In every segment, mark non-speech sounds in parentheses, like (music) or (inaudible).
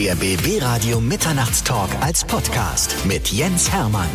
Der BB Radio Mitternachtstalk als Podcast mit Jens Hermann.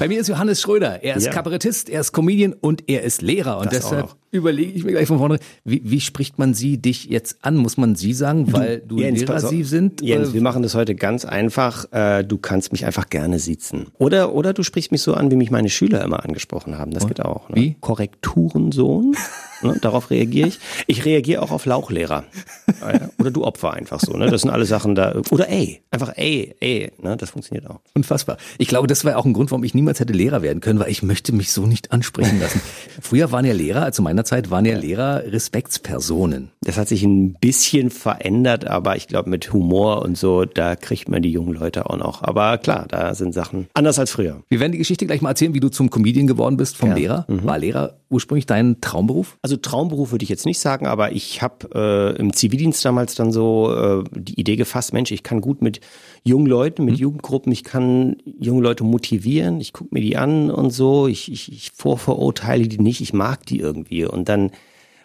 Bei mir ist Johannes Schröder. Er ist Ja. Kabarettist, er ist Comedian und er ist Lehrer. Und Das deshalb überlege ich mir gleich von vorne, wie, wie spricht man Sie dich jetzt an? Muss man Sie sagen, weil du, Lehrer pass auf. Sie sind? Jens, Äh, wir machen das heute ganz einfach. Äh, Du kannst mich einfach gerne siezen. Oder, oder du sprichst mich so an, wie mich meine Schüler immer angesprochen haben. Das geht auch. Ne? Wie? Korrekturensohn. (laughs) ne? Darauf reagiere ich. Ich reagiere auch auf Lauchlehrer. (laughs) Oder du Opfer einfach so. Ne? Das sind alle Sachen da. Oder ey. Einfach ey, ey. Ne? Das funktioniert auch. Unfassbar. Ich glaube, das war auch ein Grund, warum ich niemals hätte Lehrer werden können, weil ich möchte mich so nicht ansprechen lassen. (laughs) Früher waren ja Lehrer, also zu meiner Zeit waren ja Lehrer Respektspersonen. Das hat sich ein bisschen verändert, aber ich glaube mit Humor und so, da kriegt man die jungen Leute auch noch. Aber klar, da sind Sachen anders als früher. Wir werden die Geschichte gleich mal erzählen, wie du zum Comedian geworden bist vom Ja. Mhm. Lehrer. War Lehrer ursprünglich dein Traumberuf? Also Traumberuf würde ich jetzt nicht sagen, aber ich habe äh, im Zivildienst damals dann so äh, die Idee gefasst, Mensch, ich kann gut mit jungen Leuten, mit Jugendgruppen, ich kann junge Leute motivieren, ich gucke mir die an und so, ich, ich, ich vorverurteile die nicht, ich mag die irgendwie. Und dann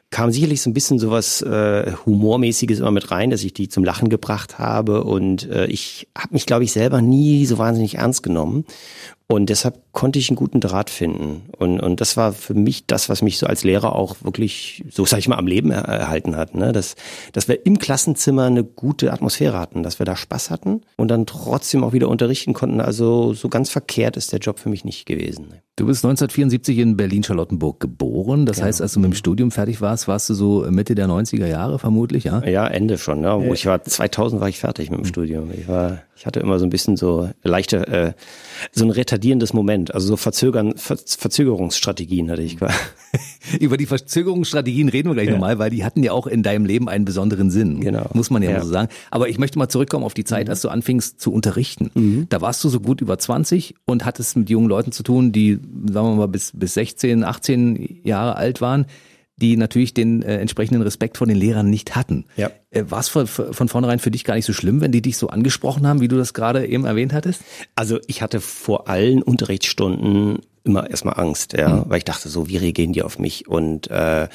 kam sicherlich so ein bisschen sowas äh, Humormäßiges immer mit rein, dass ich die zum Lachen gebracht habe. Und äh, ich habe mich, glaube ich, selber nie so wahnsinnig ernst genommen. Und deshalb konnte ich einen guten Draht finden. Und, und das war für mich das, was mich so als Lehrer auch wirklich, so sag ich mal, am Leben er erhalten hat. Ne? Dass, dass wir im Klassenzimmer eine gute Atmosphäre hatten, dass wir da Spaß hatten und dann trotzdem auch wieder unterrichten konnten. Also so ganz verkehrt ist der Job für mich nicht gewesen. Ne? Du bist 1974 in Berlin-Charlottenburg geboren. Das heißt, als du mit dem Studium fertig warst, warst du so Mitte der 90er Jahre vermutlich, ja? Ja, Ende schon. Ne? Wo ich war 2000 war ich fertig mit dem Studium. Ich war, ich hatte immer so ein bisschen so leichte, äh, so ein retardierendes Moment. Also so Verzögern, Ver Verzögerungsstrategien hatte ich. (laughs) Über die Verzögerungsstrategien reden wir gleich nochmal, weil die hatten ja auch in deinem Leben einen besonderen Sinn. Genau. Muss man ja, Ja. mal so sagen. Aber ich möchte mal zurückkommen auf die Zeit, als du anfingst zu unterrichten. Da warst du so gut über 20 und hattest mit jungen Leuten zu tun, die, sagen wir mal, bis, bis 16, 18 Jahre alt waren, die natürlich den äh, entsprechenden Respekt vor den Lehrern nicht hatten. Ja. Äh, War es von, von vornherein für dich gar nicht so schlimm, wenn die dich so angesprochen haben, wie du das gerade eben erwähnt hattest? Also ich hatte vor allen Unterrichtsstunden immer erstmal Angst, ja, weil ich dachte so, wie reagieren die auf mich? Und äh,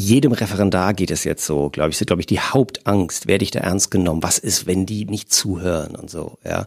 jedem Referendar geht es jetzt so, glaube ich, ist, glaube ich, die Hauptangst, werde ich da ernst genommen? Was ist, wenn die nicht zuhören und so, ja.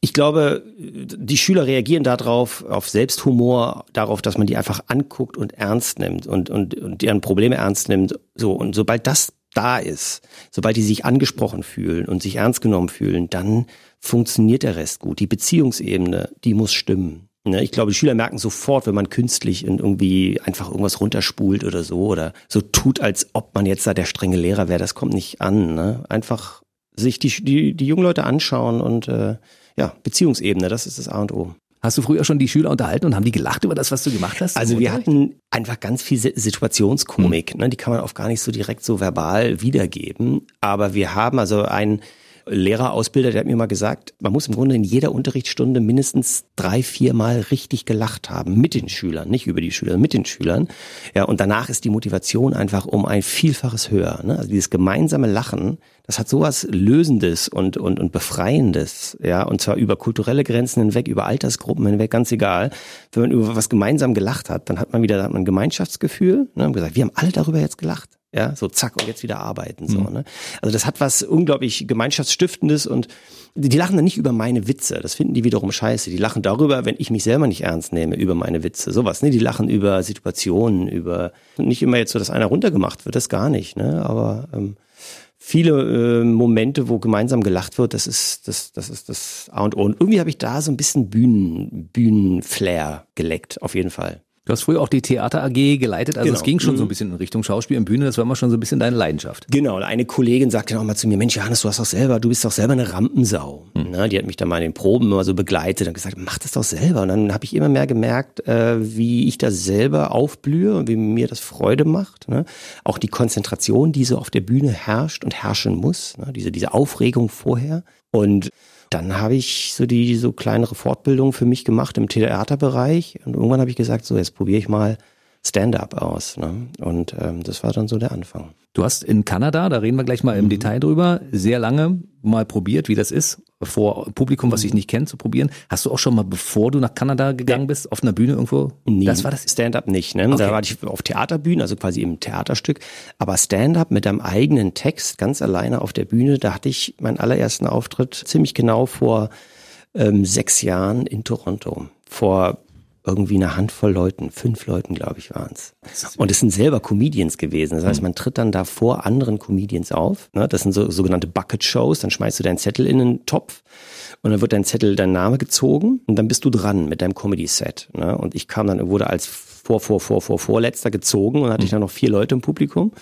Ich glaube, die Schüler reagieren darauf, auf Selbsthumor, darauf, dass man die einfach anguckt und ernst nimmt und, und, und deren Probleme ernst nimmt. So, und sobald das da ist, sobald die sich angesprochen fühlen und sich ernst genommen fühlen, dann funktioniert der Rest gut. Die Beziehungsebene, die muss stimmen. Ne, Ich glaube, die Schüler merken sofort, wenn man künstlich und irgendwie einfach irgendwas runterspult oder so oder so tut, als ob man jetzt da der strenge Lehrer wäre. Das kommt nicht an. Ne? Einfach sich die, die, die jungen Leute anschauen und äh, ja, Beziehungsebene, das ist das A und O. Hast du früher schon die Schüler unterhalten und haben die gelacht über das, was du gemacht hast? Also wir hatten einfach ganz viel Si- Situationskomik, ne? die kann man oft gar nicht so direkt so verbal wiedergeben. Aber wir haben also einen Lehrerausbilder, der hat mir mal gesagt, man muss im Grunde in jeder Unterrichtsstunde mindestens drei, vier Mal richtig gelacht haben mit den Schülern, nicht über die Schüler, mit den Schülern. Ja, und danach ist die Motivation einfach um ein Vielfaches höher. Ne? Also dieses gemeinsame Lachen, das hat sowas Lösendes und, und, und Befreiendes, ja, und zwar über kulturelle Grenzen hinweg, über Altersgruppen hinweg, ganz egal. Wenn man über was gemeinsam gelacht hat, dann hat man wieder hat man ein Gemeinschaftsgefühl, ne, und gesagt, wir haben alle darüber jetzt gelacht. Ja, so zack und jetzt wieder arbeiten so, ne? Also das hat was unglaublich gemeinschaftsstiftendes und die, die lachen dann nicht über meine Witze, das finden die wiederum scheiße. Die lachen darüber, wenn ich mich selber nicht ernst nehme über meine Witze, sowas, ne? Die lachen über Situationen, über nicht immer jetzt so, dass einer runtergemacht wird, das gar nicht, ne? Aber ähm, viele äh, Momente, wo gemeinsam gelacht wird, das ist das, das ist das A und O. Und irgendwie habe ich da so ein bisschen Bühnen, Bühnenflair geleckt, auf jeden Fall. Du hast früher auch die Theater AG geleitet, also Genau. es ging schon so ein bisschen in Richtung Schauspiel und Bühne, das war immer schon so ein bisschen deine Leidenschaft. Genau, eine Kollegin sagte dann auch mal zu mir, Mensch Johannes, du hast doch selber, du bist doch selber eine Rampensau. Ne, die hat mich dann mal in den Proben immer so begleitet und gesagt, mach das doch selber. Und dann habe ich immer mehr gemerkt, äh, wie ich da selber aufblühe und wie mir das Freude macht. Ne? Auch die Konzentration, die so auf der Bühne herrscht und herrschen muss, ne? diese, diese Aufregung vorher. Und dann habe ich so die so kleinere Fortbildung für mich gemacht im Theaterbereich. Und irgendwann habe ich gesagt, so jetzt probiere ich mal Stand-up aus. Ne? Und ähm, das war dann so der Anfang. Du hast in Kanada, da reden wir gleich mal im mhm. Detail drüber, sehr lange mal probiert, wie das ist, vor Publikum, was ich nicht kennt, zu probieren. Hast du auch schon mal, bevor du nach Kanada gegangen bist, auf einer Bühne irgendwo? Nee, das war das Stand-up nicht. Ne? Okay. Da war ich auf Theaterbühnen, also quasi im Theaterstück. Aber Stand-up mit deinem eigenen Text, ganz alleine auf der Bühne, da hatte ich meinen allerersten Auftritt ziemlich genau vor ähm, sechs Jahren in Toronto. Vor irgendwie eine Handvoll Leuten, fünf Leuten, glaube ich, waren es. Und es sind selber Comedians gewesen. Das heißt, man tritt dann da vor anderen Comedians auf. Ne? Das sind so sogenannte Bucket-Shows. Dann schmeißt du deinen Zettel in den Topf und dann wird dein Zettel, dein Name gezogen und dann bist du dran mit deinem Comedy-Set. Ne? Und ich kam dann, wurde als vor, vor, vor, vor, vorletzter gezogen und hatte ich dann noch vier Leute im Publikum.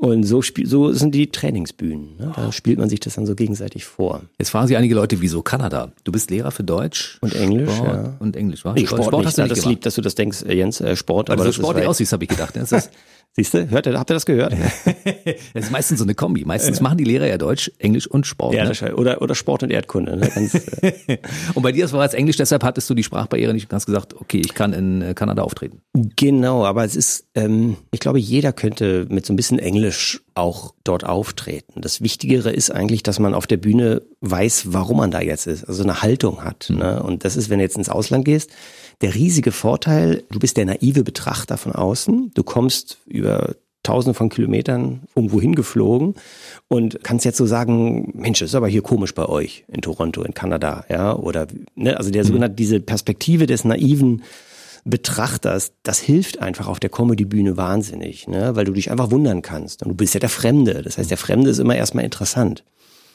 Und so, so sind die Trainingsbühnen. Ne? Da spielt man sich das dann so gegenseitig vor. Jetzt fragen sich einige Leute, wieso Kanada? Du bist Lehrer für Deutsch und Englisch. Sport ja. Und Englisch, war? Nee, Sport, Sport hast du nicht das lieb, dass du das denkst, äh, Jens, äh, Sport. Aber, aber so sportlich aussiehst, habe ich gedacht. Das (laughs) ist Siehst du, hört ihr, habt ihr das gehört? (laughs) das ist meistens so eine Kombi. Meistens machen die Lehrer ja Deutsch, Englisch und Sport. Ja, ne? oder, oder Sport und Erdkunde. Ne? Äh. (laughs) und bei dir das war es Englisch, deshalb hattest du die Sprachbarriere nicht ganz gesagt, okay, ich kann in äh, Kanada auftreten. Genau, aber es ist, ähm, ich glaube, jeder könnte mit so ein bisschen Englisch auch dort auftreten. Das Wichtigere ist eigentlich, dass man auf der Bühne weiß, warum man da jetzt ist, also eine Haltung hat. Mhm. Ne? Und das ist, wenn du jetzt ins Ausland gehst, der riesige Vorteil, du bist der naive Betrachter von außen. Du kommst über tausende von Kilometern irgendwo hingeflogen und kannst jetzt so sagen, Mensch, das ist aber hier komisch bei euch in Toronto, in Kanada, ja, oder, ne, also der mhm. sogenannte, diese Perspektive des naiven Betrachters, das hilft einfach auf der Comedy-Bühne wahnsinnig, ne, weil du dich einfach wundern kannst und du bist ja der Fremde, das heißt, der Fremde ist immer erstmal interessant.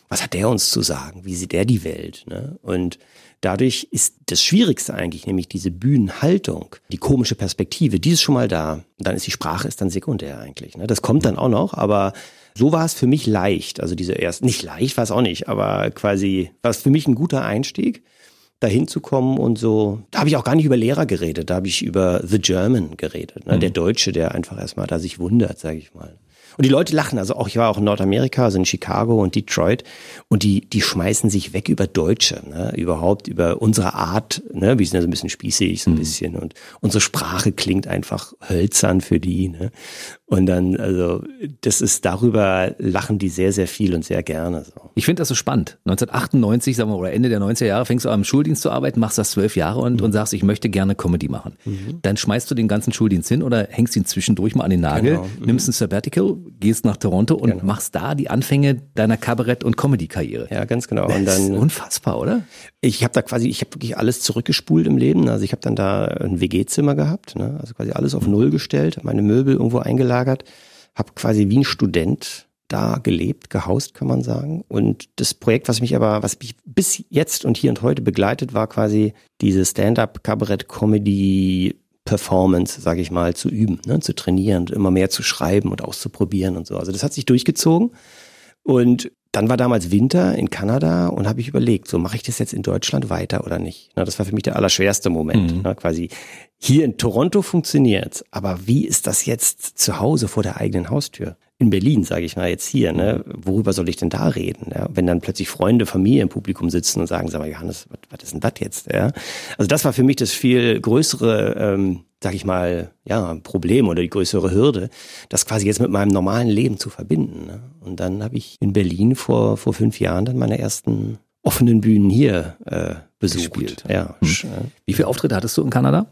Was hat der uns zu sagen? Wie sieht der die Welt? Ne? Und Dadurch ist das Schwierigste eigentlich, nämlich diese Bühnenhaltung, die komische Perspektive, die ist schon mal da. Und dann ist die Sprache ist dann sekundär eigentlich. Ne? Das kommt dann auch noch, aber so war es für mich leicht. Also diese erst, nicht leicht war es auch nicht, aber quasi war es für mich ein guter Einstieg, dahin zu kommen und so. Da habe ich auch gar nicht über Lehrer geredet, da habe ich über The German geredet. Ne? Mhm. Der Deutsche, der einfach erstmal da sich wundert, sage ich mal. Und die Leute lachen. Also auch ich war auch in Nordamerika, also in Chicago und Detroit. Und die, die schmeißen sich weg über Deutsche, ne? überhaupt über unsere Art. Ne? Wir sind ja so ein bisschen spießig, so ein mhm. bisschen. Und unsere Sprache klingt einfach hölzern für die. Ne? Und dann, also, das ist darüber lachen die sehr, sehr viel und sehr gerne. So. Ich finde das so spannend. 1998, sagen wir, oder Ende der 90er Jahre, fängst du an, im Schuldienst zu arbeiten, machst das zwölf Jahre und, mhm. und sagst, ich möchte gerne Comedy machen. Mhm. Dann schmeißt du den ganzen Schuldienst hin oder hängst ihn zwischendurch mal an den Nagel, genau. mhm. nimmst ein Sabbatical, gehst nach Toronto und genau. machst da die Anfänge deiner Kabarett- und Comedy-Karriere. Ja, ganz genau. Das und dann, ist unfassbar, oder? Ich habe da quasi, ich habe wirklich alles zurückgespult im Leben. Also ich habe dann da ein WG-Zimmer gehabt, ne? also quasi alles auf Null gestellt, meine Möbel irgendwo eingelagert habe quasi wie ein Student da gelebt, gehaust, kann man sagen. Und das Projekt, was mich aber, was mich bis jetzt und hier und heute begleitet, war quasi diese Stand-up-Kabarett-Comedy Performance, sage ich mal, zu üben, ne, zu trainieren, immer mehr zu schreiben und auszuprobieren und so. Also das hat sich durchgezogen. Und dann war damals Winter in Kanada und habe ich überlegt, so mache ich das jetzt in Deutschland weiter oder nicht? Na, das war für mich der allerschwerste Moment. Mhm. Na, quasi hier in Toronto funktioniert, aber wie ist das jetzt zu Hause vor der eigenen Haustür? In Berlin, sage ich mal jetzt hier, ne? worüber soll ich denn da reden? Ja? Wenn dann plötzlich Freunde, Familie im Publikum sitzen und sagen, sag mal, Johannes, was, was ist denn das jetzt? Ja? Also das war für mich das viel größere ähm, sag ich mal, ja, Problem oder die größere Hürde, das quasi jetzt mit meinem normalen Leben zu verbinden. Ne? Und dann habe ich in Berlin vor, vor fünf Jahren dann meine ersten offenen Bühnen hier äh, besucht. Gespielt. Ja. Hm. Wie viele Auftritte hattest du in Kanada?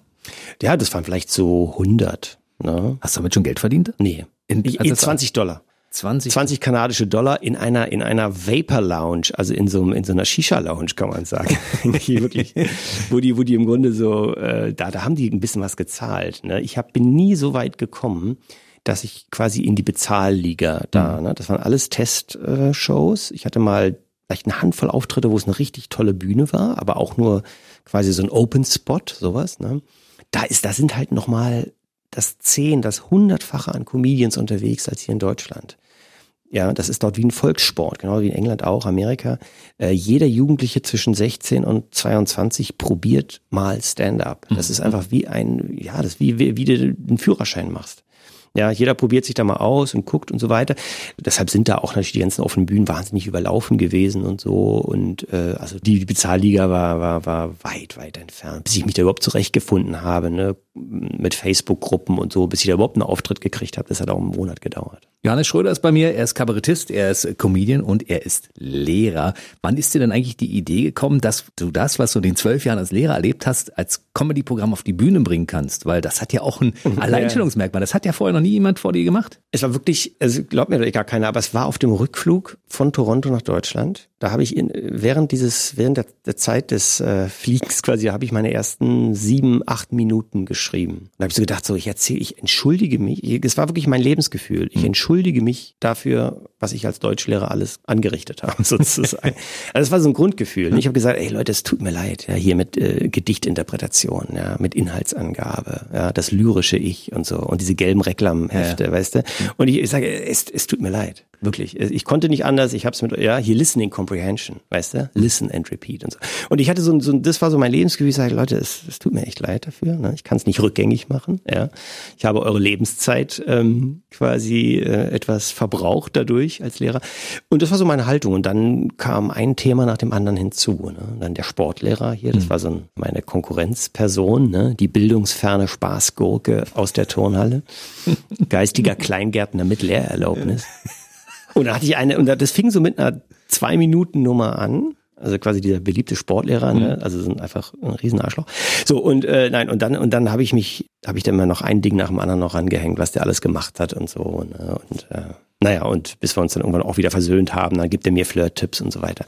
Ja, das waren vielleicht so 100. Ne? Hast du damit schon Geld verdient? Nee. In, also 20 Dollar. 20, 20 kanadische Dollar in einer in einer Vapor Lounge, also in so in so einer Shisha Lounge kann man sagen, (laughs) (laughs) wirklich, wo die wo die im Grunde so äh, da da haben die ein bisschen was gezahlt. Ne? Ich hab, bin nie so weit gekommen, dass ich quasi in die Bezahlliga da. Mhm. Ne? Das waren alles Testshows. Ich hatte mal vielleicht eine Handvoll Auftritte, wo es eine richtig tolle Bühne war, aber auch nur quasi so ein Open Spot, sowas. Ne? Da ist, da sind halt noch mal das zehn, das hundertfache an Comedians unterwegs als hier in Deutschland. Ja, das ist dort wie ein Volkssport, genau wie in England auch, Amerika. Äh, jeder Jugendliche zwischen 16 und 22 probiert mal Stand-up. Das mhm. ist einfach wie ein, ja, das ist wie, wie, wie du einen Führerschein machst. Ja, jeder probiert sich da mal aus und guckt und so weiter. Deshalb sind da auch natürlich die ganzen offenen Bühnen wahnsinnig überlaufen gewesen und so. Und äh, also die, die Bezahlliga war, war, war weit, weit entfernt. Bis ich mich da überhaupt zurechtgefunden habe. Ne? Mit Facebook-Gruppen und so, bis ich da überhaupt einen Auftritt gekriegt habe. Das hat auch einen Monat gedauert. Johannes Schröder ist bei mir, er ist Kabarettist, er ist Comedian und er ist Lehrer. Wann ist dir denn eigentlich die Idee gekommen, dass du das, was du in den zwölf Jahren als Lehrer erlebt hast, als Comedy-Programm auf die Bühne bringen kannst? Weil das hat ja auch ein (laughs) Alleinstellungsmerkmal. Das hat ja vorher noch nie jemand vor dir gemacht. Es war wirklich, also glaubt mir gar keiner, aber es war auf dem Rückflug von Toronto nach Deutschland. Da habe ich in, während dieses, während der, der Zeit des äh, Fliegens quasi, habe ich meine ersten sieben, acht Minuten geschrieben. Da habe ich so gedacht, so ich erzähle, ich entschuldige mich. Es war wirklich mein Lebensgefühl. Ich entschuldige entschuldige mich dafür, was ich als Deutschlehrer alles angerichtet habe, (laughs) sozusagen. also das war so ein Grundgefühl. Ich habe gesagt, ey Leute, es tut mir leid, ja, hier mit äh, Gedichtinterpretation, ja, mit Inhaltsangabe, ja, das lyrische Ich und so und diese gelben Reklamhefte, ja. weißt du. Und ich, ich sage, es, es tut mir leid. Wirklich. Ich konnte nicht anders. Ich habe es mit, ja, hier Listening Comprehension, weißt du? Listen and repeat und so. Und ich hatte so, so das war so mein Lebensgefühl. Ich sage, Leute, es, es tut mir echt leid dafür. Ne? Ich kann es nicht rückgängig machen. Ja, ich habe eure Lebenszeit ähm, quasi äh, etwas verbraucht dadurch als Lehrer. Und das war so meine Haltung. Und dann kam ein Thema nach dem anderen hinzu. Ne? Dann der Sportlehrer hier, das mhm. war so ein, meine Konkurrenzperson, ne? die bildungsferne Spaßgurke aus der Turnhalle, (laughs) geistiger Kleingärtner mit Lehrerlaubnis. Und da hatte ich eine, und das fing so mit einer Zwei-Minuten-Nummer an. Also quasi dieser beliebte Sportlehrer, ne? Mhm. also sind einfach ein Riesenarschloch. So und äh, nein und dann und dann habe ich mich, habe ich dann immer noch ein Ding nach dem anderen noch angehängt, was der alles gemacht hat und so. Ne? Und äh, naja und bis wir uns dann irgendwann auch wieder versöhnt haben, dann gibt er mir Flirt-Tipps und so weiter.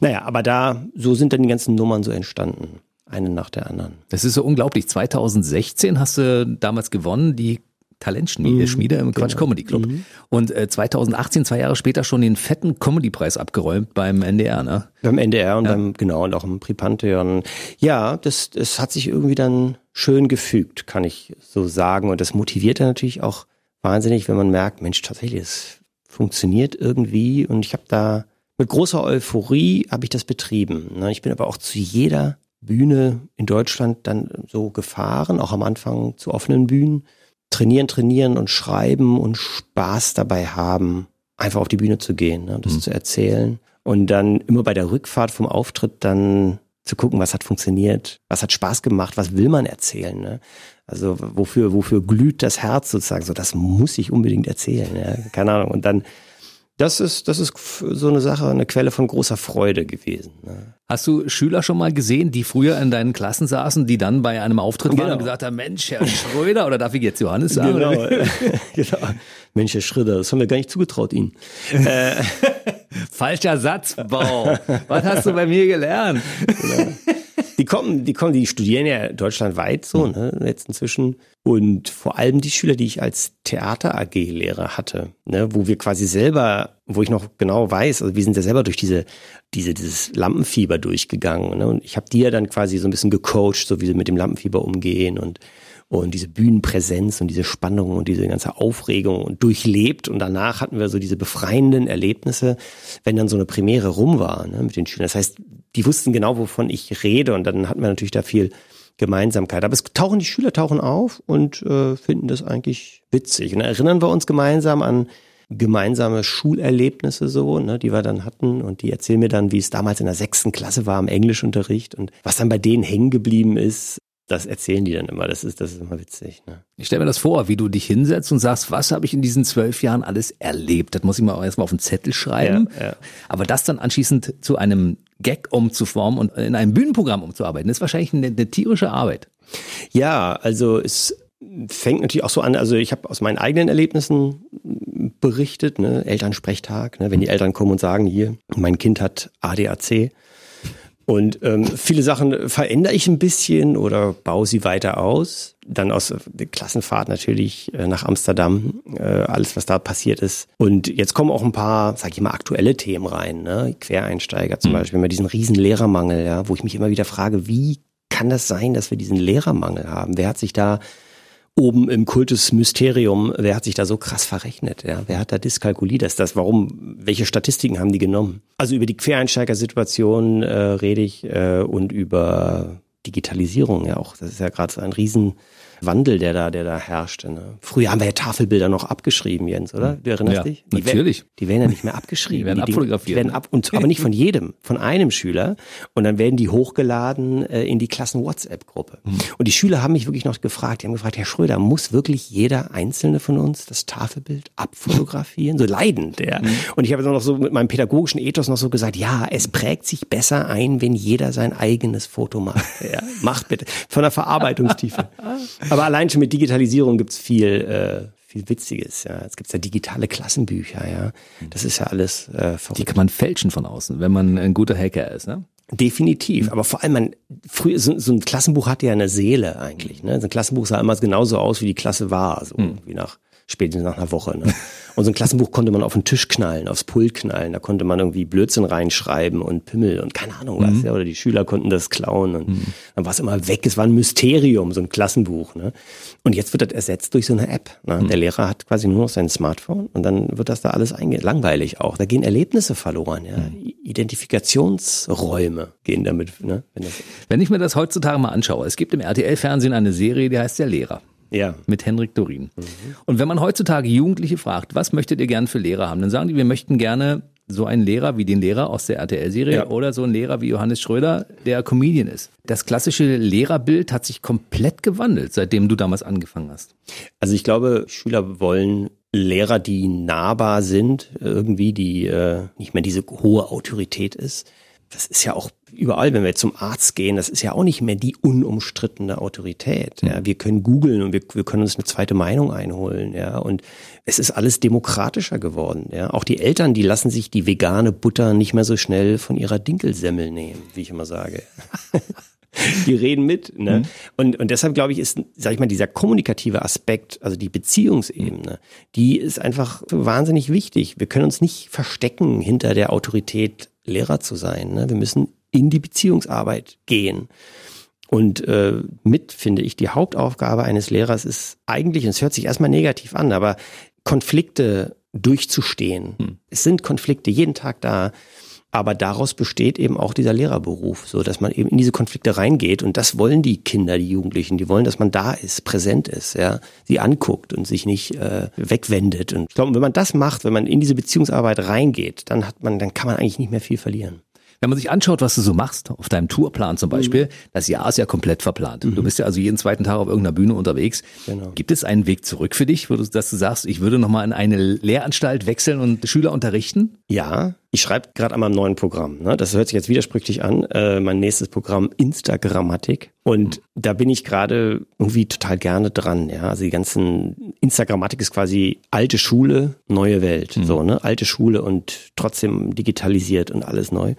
Naja, aber da so sind dann die ganzen Nummern so entstanden, eine nach der anderen. Das ist so unglaublich. 2016 hast du damals gewonnen die Talentschmiede Schmiede im Quatsch genau. Comedy Club. Mhm. Und äh, 2018, zwei Jahre später, schon den fetten Comedy-Preis abgeräumt beim NDR, ne? Beim NDR und ja. beim, genau, und auch im Pripantheon. Ja, das, das hat sich irgendwie dann schön gefügt, kann ich so sagen. Und das motiviert dann natürlich auch wahnsinnig, wenn man merkt, Mensch, tatsächlich, es funktioniert irgendwie. Und ich habe da mit großer Euphorie habe ich das betrieben. Ne? Ich bin aber auch zu jeder Bühne in Deutschland dann so gefahren, auch am Anfang zu offenen Bühnen trainieren, trainieren und schreiben und Spaß dabei haben, einfach auf die Bühne zu gehen, ne, das mhm. zu erzählen. Und dann immer bei der Rückfahrt vom Auftritt dann zu gucken, was hat funktioniert, was hat Spaß gemacht, was will man erzählen. Ne? Also wofür, wofür glüht das Herz sozusagen? So, das muss ich unbedingt erzählen. Ja? Keine Ahnung. Und dann das ist, das ist so eine Sache, eine Quelle von großer Freude gewesen. Ne? Hast du Schüler schon mal gesehen, die früher in deinen Klassen saßen, die dann bei einem Auftritt genau. waren und gesagt haben, Mensch, Herr Schröder, oder darf ich jetzt Johannes sagen? Genau, (laughs) genau. Mensch, Herr Schröder, das haben wir gar nicht zugetraut Ihnen. (laughs) Falscher Satzbau. Was hast du bei mir gelernt? Genau die kommen, die kommen, die studieren ja deutschlandweit so, ne, jetzt inzwischen. Und vor allem die Schüler, die ich als Theater-AG-Lehrer hatte, ne, wo wir quasi selber, wo ich noch genau weiß, also wir sind ja selber durch diese, diese, dieses Lampenfieber durchgegangen. Ne, und ich habe die ja dann quasi so ein bisschen gecoacht, so wie sie mit dem Lampenfieber umgehen und und diese Bühnenpräsenz und diese Spannung und diese ganze Aufregung und durchlebt. Und danach hatten wir so diese befreienden Erlebnisse, wenn dann so eine Premiere rum war ne, mit den Schülern. Das heißt, die wussten genau, wovon ich rede und dann hatten wir natürlich da viel Gemeinsamkeit. Aber es tauchen die Schüler tauchen auf und äh, finden das eigentlich witzig. Und erinnern wir uns gemeinsam an gemeinsame Schulerlebnisse so, ne, die wir dann hatten und die erzählen mir dann, wie es damals in der sechsten Klasse war im Englischunterricht und was dann bei denen hängen geblieben ist das erzählen die dann immer. Das ist, das ist immer witzig. Ne? Ich stelle mir das vor, wie du dich hinsetzt und sagst, was habe ich in diesen zwölf Jahren alles erlebt? Das muss ich mal erstmal auf einen Zettel schreiben. Ja, ja. Aber das dann anschließend zu einem Gag umzuformen und in einem Bühnenprogramm umzuarbeiten, ist wahrscheinlich eine, eine tierische Arbeit. Ja, also es fängt natürlich auch so an, also ich habe aus meinen eigenen Erlebnissen berichtet, ne, Elternsprechtag, ne, wenn die Eltern kommen und sagen, hier, mein Kind hat ADAC, und ähm, viele Sachen verändere ich ein bisschen oder baue sie weiter aus. Dann aus der Klassenfahrt natürlich äh, nach Amsterdam, äh, alles, was da passiert ist. Und jetzt kommen auch ein paar, sag ich mal, aktuelle Themen rein. Ne? Quereinsteiger zum mhm. Beispiel, wir diesen riesen Lehrermangel, ja, wo ich mich immer wieder frage, wie kann das sein, dass wir diesen Lehrermangel haben? Wer hat sich da oben im Kultusmysterium, wer hat sich da so krass verrechnet? Ja? Wer hat da diskalkuliert? Das, das, warum, welche Statistiken haben die genommen? Also über die Quereinsteigersituation äh, rede ich äh, und über Digitalisierung ja auch. Das ist ja gerade so ein riesen Wandel, der da, der da herrschte. Ne? Früher haben wir ja Tafelbilder noch abgeschrieben, Jens, oder? Du erinnerst Ja, dich? Die natürlich. Werden, die werden ja nicht mehr abgeschrieben. Die werden abfotografiert. Die werden ab, und, aber nicht von jedem, von einem Schüler. Und dann werden die hochgeladen äh, in die Klassen-WhatsApp-Gruppe. Mhm. Und die Schüler haben mich wirklich noch gefragt, die haben gefragt, Herr Schröder, muss wirklich jeder Einzelne von uns das Tafelbild abfotografieren? So leidend, ja. Mhm. Und ich habe dann noch so mit meinem pädagogischen Ethos noch so gesagt, ja, es prägt sich besser ein, wenn jeder sein eigenes Foto macht. Ja, macht bitte. Von der Verarbeitungstiefe. (laughs) Aber allein schon mit Digitalisierung gibt's viel, äh, viel Witziges. Ja, es gibt ja digitale Klassenbücher. Ja, das ist ja alles äh, verrückt. Die kann man fälschen von außen, wenn man ein guter Hacker ist. Ne? Definitiv, aber vor allem, man, früher, so, so ein Klassenbuch hatte ja eine Seele eigentlich. Ne? So ein Klassenbuch sah immer genauso aus, wie die Klasse war, so wie nach spätestens nach einer Woche. Ne? Und so ein Klassenbuch konnte man auf den Tisch knallen, aufs Pult knallen. Da konnte man irgendwie Blödsinn reinschreiben und Pimmel und keine Ahnung was. Ja? Oder die Schüler konnten das klauen und dann war es immer weg. Es war ein Mysterium, so ein Klassenbuch. Ne? Und jetzt wird das ersetzt durch so eine App. Ne? Der Lehrer hat quasi nur noch sein Smartphone und dann wird das da alles einge langweilig auch. Da gehen Erlebnisse verloren. Ja? Identifikationsräume gehen damit. Ne? Wenn Wenn ich mir das heutzutage mal anschaue, es gibt im RTL-Fernsehen eine Serie, die heißt Der Lehrer. Ja. mit Henrik Dorin. Und wenn man heutzutage Jugendliche fragt, was möchtet ihr gern für Lehrer haben, dann sagen die, wir möchten gerne so einen Lehrer wie den Lehrer aus der RTL-Serie Ja. oder so einen Lehrer wie Johannes Schröder, der Comedian ist. Das klassische Lehrerbild hat sich komplett gewandelt, seitdem du damals angefangen hast. Also ich glaube, Schüler wollen Lehrer, die nahbar sind, irgendwie, die äh, nicht mehr diese hohe Autorität ist. Das ist ja auch überall, wenn wir zum Arzt gehen, das ist ja auch nicht mehr die unumstrittene Autorität. Ja, wir können googeln und wir, wir können uns eine zweite Meinung einholen. Ja, und es ist alles demokratischer geworden. Ja, auch die Eltern, die lassen sich die vegane Butter nicht mehr so schnell von ihrer Dinkelsemmel nehmen, wie ich immer sage. (laughs) Die reden mit. Ne? Und, und deshalb glaube ich, ist, sag ich mal, dieser kommunikative Aspekt, also die Beziehungsebene, die ist einfach wahnsinnig wichtig. Wir können uns nicht verstecken hinter der Autorität, Lehrer zu sein. Ne? Wir müssen in die Beziehungsarbeit gehen. Und äh, mit, finde ich, die Hauptaufgabe eines Lehrers ist eigentlich, und es hört sich erstmal negativ an, aber Konflikte durchzustehen. Es sind Konflikte jeden Tag da. Aber daraus besteht eben auch dieser Lehrerberuf, so dass man eben in diese Konflikte reingeht und das wollen die Kinder, die Jugendlichen, die wollen, dass man da ist, präsent ist, ja, sie anguckt und sich nicht äh, wegwendet. Und ich glaube, wenn man das macht, wenn man in diese Beziehungsarbeit reingeht, dann hat man, dann kann man eigentlich nicht mehr viel verlieren. Wenn man sich anschaut, was du so machst, auf deinem Tourplan zum Beispiel, das Jahr ist ja komplett verplant. Du bist ja also jeden zweiten Tag auf irgendeiner Bühne unterwegs. Genau. Gibt es einen Weg zurück für dich, wo du, dass du sagst, ich würde nochmal in eine Lehranstalt wechseln und Schüler unterrichten? Ja, ich schreibe gerade an meinem neuen Programm. Ne? Das hört sich jetzt widersprüchlich an. Äh, mein nächstes Programm Instagrammatik. Und da bin ich gerade irgendwie total gerne dran. Ja, also die ganzen Instagrammatik ist quasi alte Schule, neue Welt. So ne, alte Schule und trotzdem digitalisiert und alles neu.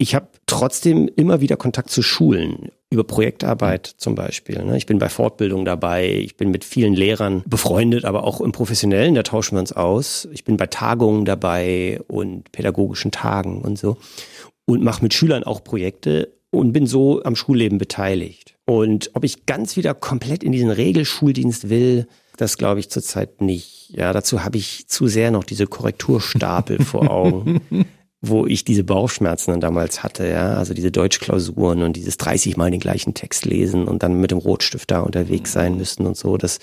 Ich habe trotzdem immer wieder Kontakt zu Schulen über Projektarbeit zum Beispiel. Ne? Ich bin bei Fortbildung dabei, ich bin mit vielen Lehrern befreundet, aber auch im Professionellen, da tauschen wir uns aus. Ich bin bei Tagungen dabei und pädagogischen Tagen und so und mache mit Schülern auch Projekte und bin so am Schulleben beteiligt. Und ob ich ganz wieder komplett in diesen Regelschuldienst will, das glaube ich zurzeit nicht. Ja, dazu habe ich zu sehr noch diese (laughs) Korrekturstapel vor Augen wo ich diese Bauchschmerzen dann damals hatte, ja, also diese Deutschklausuren und dieses 30 Mal den gleichen Text lesen und dann mit dem Rotstift da unterwegs sein müssen und so, das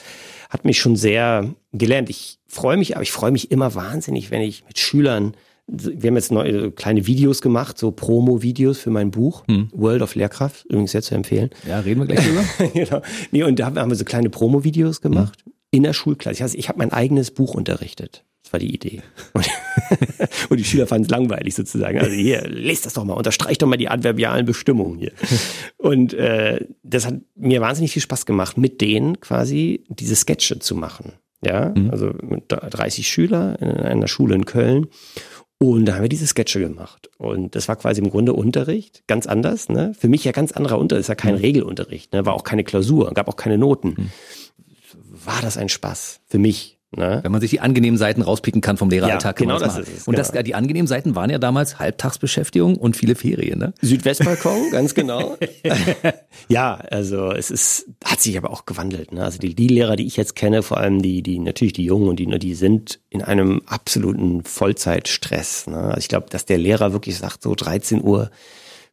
hat mich schon sehr gelernt. Ich freue mich, aber ich freue mich immer wahnsinnig, wenn ich mit Schülern wir haben jetzt neue kleine Videos gemacht, so Promo-Videos für mein Buch, World of Lehrkraft, übrigens sehr zu empfehlen. Ja, reden wir gleich drüber. (laughs) genau. Nee, und da haben wir so kleine Promo-Videos gemacht in der Schulklasse. Also ich habe mein eigenes Buch unterrichtet. War die Idee. Und, (laughs) und die Schüler fanden es langweilig sozusagen. Also hier, lest das doch mal, unterstreicht doch mal die adverbialen Bestimmungen hier. Und äh, das hat mir wahnsinnig viel Spaß gemacht, mit denen quasi diese Sketche zu machen. Ja, also mit 30 Schüler in einer Schule in Köln. Und da haben wir diese Sketche gemacht. Und das war quasi im Grunde Unterricht, ganz anders. Ne? Für mich ja ganz anderer Unterricht, ist ja kein Regelunterricht, ne? war auch keine Klausur, gab auch keine Noten. War das ein Spaß für mich. Ne? Wenn man sich die angenehmen Seiten rauspicken kann vom Lehreralltag. Ja, genau das ist es, Und das, genau. die angenehmen Seiten waren ja damals Halbtagsbeschäftigung und viele Ferien, ne? Südwestbalkon, ganz genau. (laughs) ja, also es ist, hat sich aber auch gewandelt. Ne? Also die, die Lehrer, die ich jetzt kenne, vor allem die, die natürlich die Jungen und die, die sind in einem absoluten Vollzeitstress. Ne? Also ich glaube, dass der Lehrer wirklich sagt, so 13 Uhr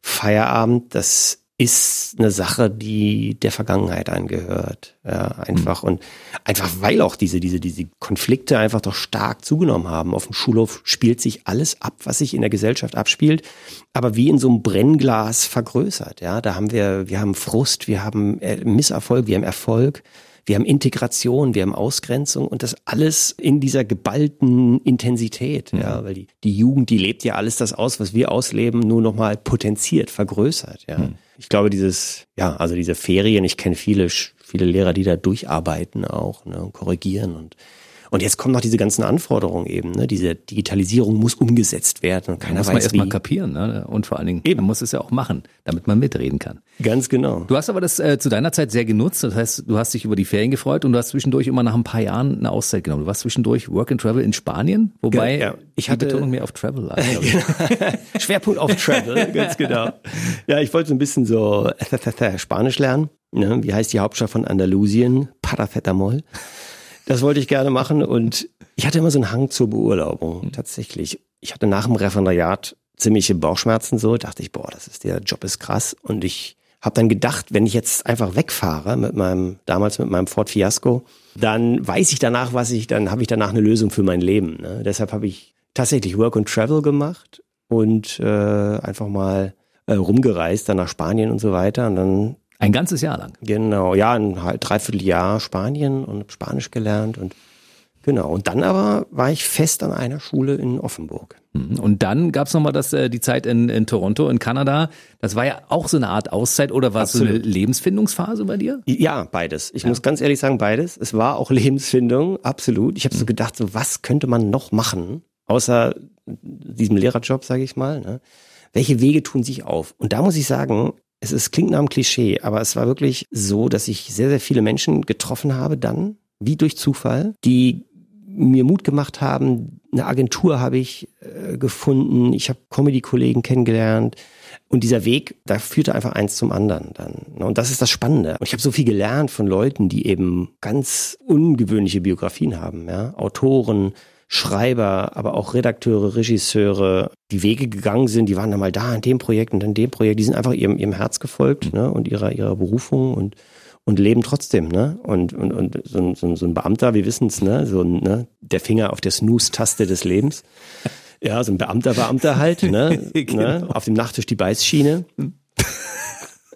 Feierabend, das ist eine Sache, die der Vergangenheit angehört. Ja, einfach und einfach weil auch diese, diese, diese Konflikte einfach doch stark zugenommen haben. Auf dem Schulhof spielt sich alles ab, was sich in der Gesellschaft abspielt, aber wie in so einem Brennglas vergrößert. Ja, da haben wir, wir haben Frust, wir haben äh, Misserfolg, wir haben Erfolg. Wir haben Integration, wir haben Ausgrenzung und das alles in dieser geballten Intensität. Ja, ja weil die, die Jugend, die lebt ja alles das aus, was wir ausleben, nur nochmal potenziert, vergrößert. Ja. Mhm. Ich glaube, dieses, ja, also diese Ferien, ich kenne viele, viele Lehrer, die da durcharbeiten auch ne, und korrigieren und und jetzt kommen noch diese ganzen Anforderungen eben. Ne? Diese Digitalisierung muss umgesetzt werden und keiner muss weiß man erst mal kapieren ne? und vor allen Dingen eben. man muss es ja auch machen, damit man mitreden kann. Ganz genau. Du hast aber das äh, zu deiner Zeit sehr genutzt. Das heißt, du hast dich über die Ferien gefreut und du hast zwischendurch immer nach ein paar Jahren eine Auszeit genommen. Du warst zwischendurch Work and Travel in Spanien, wobei ja, ich hatte Betonung mehr auf Travel. Lag. (laughs) Schwerpunkt auf Travel, (laughs) ganz genau. Ja, ich wollte so ein bisschen so Spanisch lernen. Ne? Wie heißt die Hauptstadt von Andalusien? Paracetamol. Das wollte ich gerne machen und ich hatte immer so einen Hang zur Beurlaubung, tatsächlich. Ich hatte nach dem Referendariat ziemliche Bauchschmerzen so, dachte ich, boah, das ist der Job ist krass und ich habe dann gedacht, wenn ich jetzt einfach wegfahre mit meinem damals mit meinem Ford Fiasco, dann weiß ich danach, was ich dann habe ich danach eine Lösung für mein Leben. Ne? Deshalb habe ich tatsächlich Work and Travel gemacht und äh, einfach mal äh, rumgereist, dann nach Spanien und so weiter und dann ein ganzes Jahr lang. Genau, ja, ein Dreivierteljahr Spanien und Spanisch gelernt und genau. Und dann aber war ich fest an einer Schule in Offenburg. Mhm. Und dann gab es nochmal das, äh, die Zeit in, in Toronto, in Kanada. Das war ja auch so eine Art Auszeit oder war es so eine Lebensfindungsphase bei dir? Ja, beides. Ich ja. muss ganz ehrlich sagen, beides. Es war auch (laughs) Lebensfindung, absolut. Ich habe mhm. so gedacht, so was könnte man noch machen, außer diesem Lehrerjob, sage ich mal. Ne? Welche Wege tun sich auf? Und da muss ich sagen, es ist, klingt nach einem Klischee, aber es war wirklich so, dass ich sehr, sehr viele Menschen getroffen habe dann, wie durch Zufall, die mir Mut gemacht haben. Eine Agentur habe ich äh, gefunden, ich habe Comedy-Kollegen kennengelernt. Und dieser Weg, da führte einfach eins zum anderen dann. Und das ist das Spannende. Und ich habe so viel gelernt von Leuten, die eben ganz ungewöhnliche Biografien haben. Ja? Autoren, Schreiber, aber auch Redakteure, Regisseure, die Wege gegangen sind, die waren dann mal da in dem Projekt und dann dem Projekt, die sind einfach ihrem, ihrem Herz gefolgt ne, und ihrer, ihrer Berufung und, und leben trotzdem. Ne? Und, und, und so, ein, so, so ein Beamter, wir wissen es, ne? so ein, ne? der Finger auf der Snooze-Taste des Lebens. (laughs) Ja, so ein Beamter, Beamter halt, ne? (laughs) genau. ne? Auf dem Nachttisch die Beißschiene.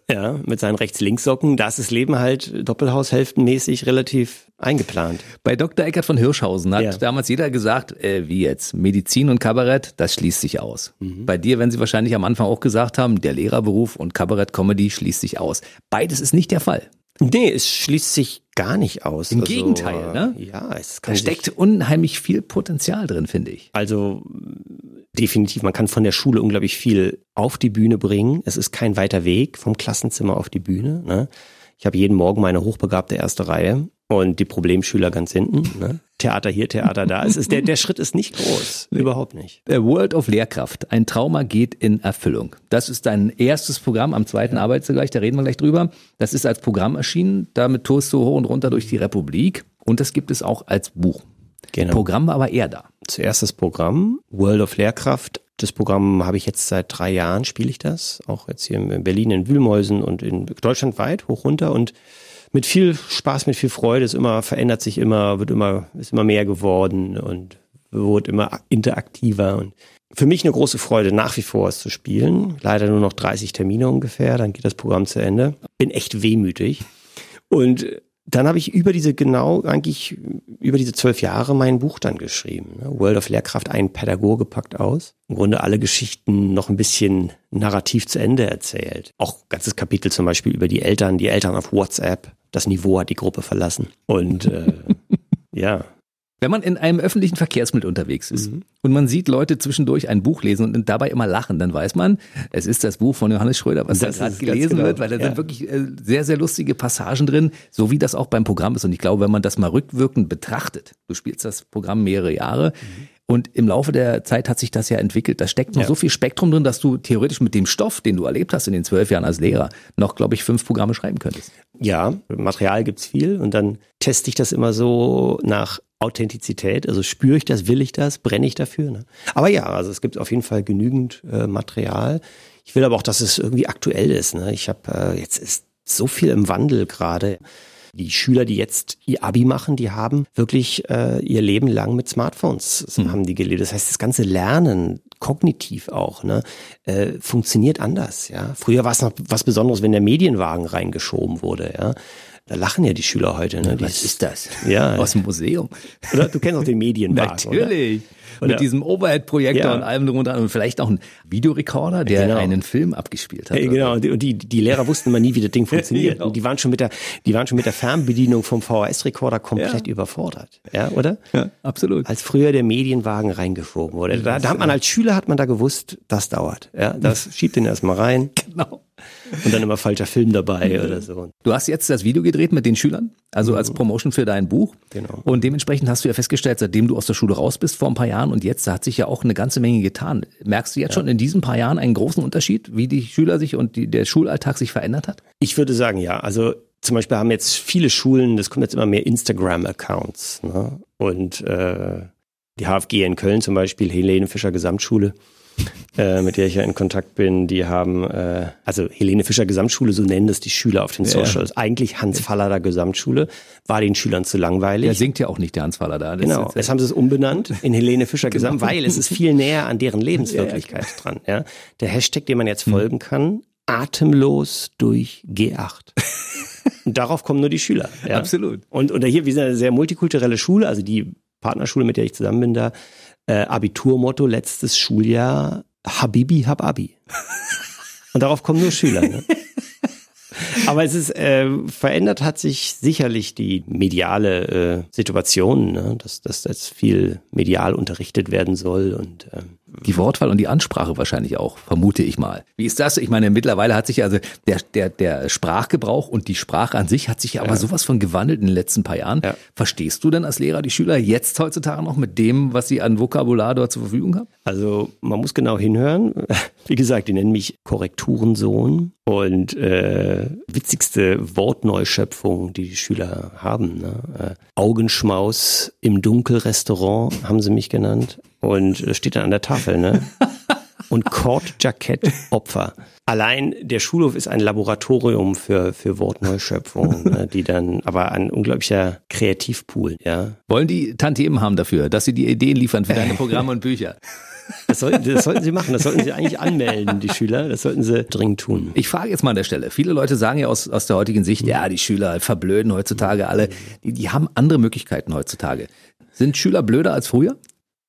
Ja, mit seinen Rechts-Links-Socken, da ist das Leben halt doppelhaushälftenmäßig relativ eingeplant. Bei Dr. Eckert von Hirschhausen hat ja. damals jeder gesagt, äh, wie jetzt, Medizin und Kabarett, das schließt sich aus. Mhm. Bei dir werden sie wahrscheinlich am Anfang auch gesagt haben, der Lehrerberuf und Kabarett-Comedy schließt sich aus. Beides ist nicht der Fall. Nee, es schließt sich gar nicht aus. Im also, Gegenteil, ne? Ja, es kann da steckt unheimlich viel Potenzial drin, finde ich. Also definitiv, man kann von der Schule unglaublich viel auf die Bühne bringen. Es ist kein weiter Weg vom Klassenzimmer auf die Bühne. Ne? Ich habe jeden Morgen meine hochbegabte erste Reihe und die Problemschüler ganz hinten. Ne? Theater hier, Theater da. Es ist, der, der Schritt ist nicht groß. (laughs) Überhaupt nicht. World of Lehrkraft. Ein Trauma geht in Erfüllung. Das ist dein erstes Programm am zweiten ja. Arbeitsgleich, da reden wir gleich drüber. Das ist als Programm erschienen. Damit tourst du hoch und runter durch die Republik. Und das gibt es auch als Buch. Genau. Programm war aber eher da. Zuerst das Programm, World of Lehrkraft. Das Programm habe ich jetzt seit drei Jahren, spiele ich das. Auch jetzt hier in Berlin, in Wühlmäusen und in Deutschland weit, hoch runter. Und mit viel Spaß, mit viel Freude. Es immer, verändert sich immer, wird immer, ist immer mehr geworden und wird immer interaktiver. Und für mich eine große Freude, nach wie vor es zu spielen. Leider nur noch 30 Termine ungefähr, dann geht das Programm zu Ende. Bin echt wehmütig. Und dann habe ich über diese genau eigentlich über diese zwölf Jahre mein Buch dann geschrieben. Ne? World of Lehrkraft, ein Pädagoge packt aus. Im Grunde alle Geschichten noch ein bisschen narrativ zu Ende erzählt. Auch ganzes Kapitel zum Beispiel über die Eltern, die Eltern auf WhatsApp. Das Niveau hat die Gruppe verlassen. Und äh, (laughs) ja, wenn man in einem öffentlichen Verkehrsmittel unterwegs ist mhm. und man sieht Leute zwischendurch ein Buch lesen und dabei immer lachen, dann weiß man, es ist das Buch von Johannes Schröder, was das da gerade gelesen genau. wird, weil da ja. sind wirklich äh, sehr, sehr lustige Passagen drin, so wie das auch beim Programm ist. Und ich glaube, wenn man das mal rückwirkend betrachtet, du spielst das Programm mehrere Jahre, mhm. Und im Laufe der Zeit hat sich das ja entwickelt. Da steckt noch ja. so viel Spektrum drin, dass du theoretisch mit dem Stoff, den du erlebt hast in den zwölf Jahren als Lehrer, noch, glaube ich, fünf Programme schreiben könntest. Ja, Material gibt's viel und dann teste ich das immer so nach Authentizität. Also spüre ich das, will ich das, brenne ich dafür. Ne? Aber ja, also es gibt auf jeden Fall genügend äh, Material. Ich will aber auch, dass es irgendwie aktuell ist. Ne? Ich habe äh, jetzt ist so viel im Wandel gerade. Die Schüler, die jetzt ihr Abi machen, die haben wirklich äh, ihr Leben lang mit Smartphones mhm. haben die gelebt. Das heißt, das ganze Lernen, kognitiv auch, ne, äh, funktioniert anders. Ja, früher war es noch was Besonderes, wenn der Medienwagen reingeschoben wurde. Ja, da lachen ja die Schüler heute. Ne? Was ist das? Ja. (laughs) Aus dem Museum. Oder du kennst auch den Medienwagen. Natürlich. Oder? Oder? Mit diesem Overhead-Projektor ja. und allem drunter und vielleicht auch ein Videorekorder, der genau. einen Film abgespielt hat. Ja, genau. Und die, die Lehrer wussten immer nie, wie das Ding (laughs) funktioniert. genau. Und die waren schon mit der, die waren schon mit der Fernbedienung vom VHS-Rekorder komplett ja. überfordert. Ja, oder? Ja, absolut. Als früher der Medienwagen reingeschoben wurde. Da, da hat man als Schüler hat man da gewusst, das dauert. Ja, das (laughs) schiebt den erstmal rein. Genau. Und dann immer falscher Film dabei oder so. Du hast jetzt das Video gedreht mit den Schülern, also als mhm. Promotion für dein Buch. Genau. Und dementsprechend hast du ja festgestellt, seitdem du aus der Schule raus bist vor ein paar Jahren und jetzt, da hat sich ja auch eine ganze Menge getan. Merkst du jetzt ja. schon in diesen paar Jahren einen großen Unterschied, wie die Schüler sich und die, der Schulalltag sich verändert hat? Ich würde sagen, ja. Also zum Beispiel haben jetzt viele Schulen, das kommen jetzt immer mehr Instagram-Accounts. Ne? Und äh, die HFG in Köln zum Beispiel, Helene Fischer Gesamtschule, äh, mit der ich ja in Kontakt bin, die haben, äh, also Helene Fischer Gesamtschule, so nennen das die Schüler auf den Socials. Ja. Eigentlich Hans Fallader Gesamtschule, war den Schülern zu langweilig. Der singt ja auch nicht, der Hans Fallader. Genau, jetzt haben sie es umbenannt in Helene Fischer genau. Gesamt, weil es ist viel näher an deren (laughs) Lebenswirklichkeit ja, dran. Ja? Der Hashtag, dem man jetzt hm. folgen kann, atemlos durch G8. Und darauf kommen nur die Schüler. Ja? Absolut. Und, und hier, wir sind eine sehr multikulturelle Schule, also die Partnerschule, mit der ich zusammen bin da, äh, Abiturmotto letztes Schuljahr, Habibi, hab Abi. Und darauf kommen nur Schüler. Ne? (laughs) Aber es ist äh, verändert hat sich sicherlich die mediale äh, Situation, ne? dass, dass jetzt viel medial unterrichtet werden soll und ähm, die Wortwahl und die Ansprache wahrscheinlich auch, vermute ich mal. Wie ist das? Ich meine, mittlerweile hat sich also der, der, der Sprachgebrauch und die Sprache an sich hat sich ja aber sowas von gewandelt in den letzten paar Jahren. Ja. Verstehst du denn als Lehrer die Schüler jetzt heutzutage noch mit dem, was sie an Vokabular dort zur Verfügung haben? Also man muss genau hinhören. (laughs) Wie gesagt, die nennen mich Korrekturensohn und äh, witzigste Wortneuschöpfung, die die Schüler haben. Ne? Äh, Augenschmaus im Dunkelrestaurant haben sie mich genannt und steht dann an der Tafel, ne? (laughs) Und Kordjackett Opfer. Allein der Schulhof ist ein Laboratorium für, für Wortneuschöpfung, (laughs) ne, die dann, aber ein unglaublicher Kreativpool, ja. Wollen die Tantiemen haben dafür, dass sie die Ideen liefern für deine (laughs) Programme und Bücher? Das sollten, das sollten sie machen, das sollten sie eigentlich anmelden, die Schüler, das sollten sie dringend tun. Ich frage jetzt mal an der Stelle, viele Leute sagen ja aus, aus der heutigen Sicht, ja, die Schüler verblöden heutzutage alle, die, die haben andere Möglichkeiten heutzutage. Sind Schüler blöder als früher?